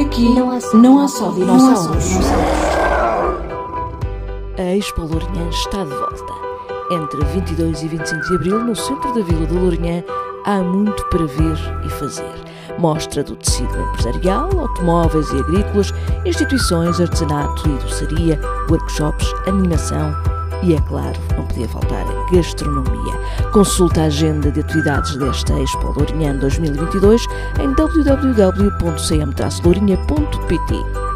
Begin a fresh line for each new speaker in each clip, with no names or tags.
Aqui não há só, não há só dinossauros.
A Expo Lourinhã está de volta. Entre 22 e 25 de abril, no centro da Vila de Lourinhã, há muito para ver e fazer. Mostra do tecido empresarial, automóveis e agrícolas, instituições, artesanato e doçaria, workshops, animação e, é claro, não podia faltar a gastronomia. Consulta a agenda de atividades desta Expo Lourinhã 2022 em www.cm-lourinha.pt.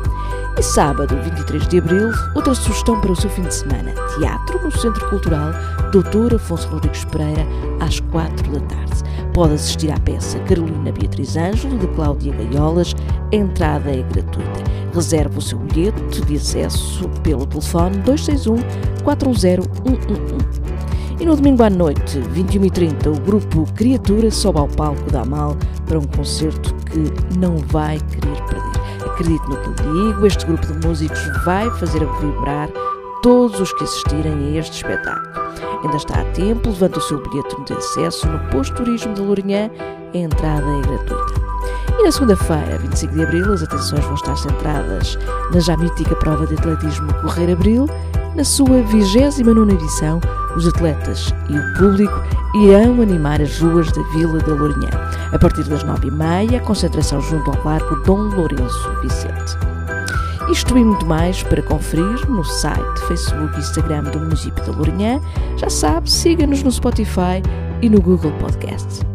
E sábado, 23 de abril, outra sugestão para o seu fim de semana: teatro no Centro Cultural Dr. Afonso Rodrigues Pereira, às 4 da tarde. Pode assistir à peça Carolina Beatriz Ângelo, de Cláudia Gaiolas. A entrada é gratuita. Reserve o seu bilhete de acesso pelo telefone 261 410 111. E no domingo à noite, 21h30, o grupo Criatura sobe ao palco da Amal para um concerto que não vai querer perder. Acredite no que lhe digo, este grupo de músicos vai fazer vibrar todos os que assistirem a este espetáculo. Ainda está a tempo, levanta o seu bilhete de acesso no posto turismo de Lourinhã, a entrada é gratuita. E na segunda-feira, 25 de abril, as atenções vão estar centradas na já mítica prova de atletismo Correr Abril, na sua 29 edição, os atletas e o público irão animar as ruas da Vila da Lourinhã. A partir das nove e meia, concentração junto ao Largo Dom Lourenço Vicente. Isto e muito mais para conferir no site, Facebook e Instagram do município da Lourinhã. Já sabe, siga-nos no Spotify e no Google Podcasts.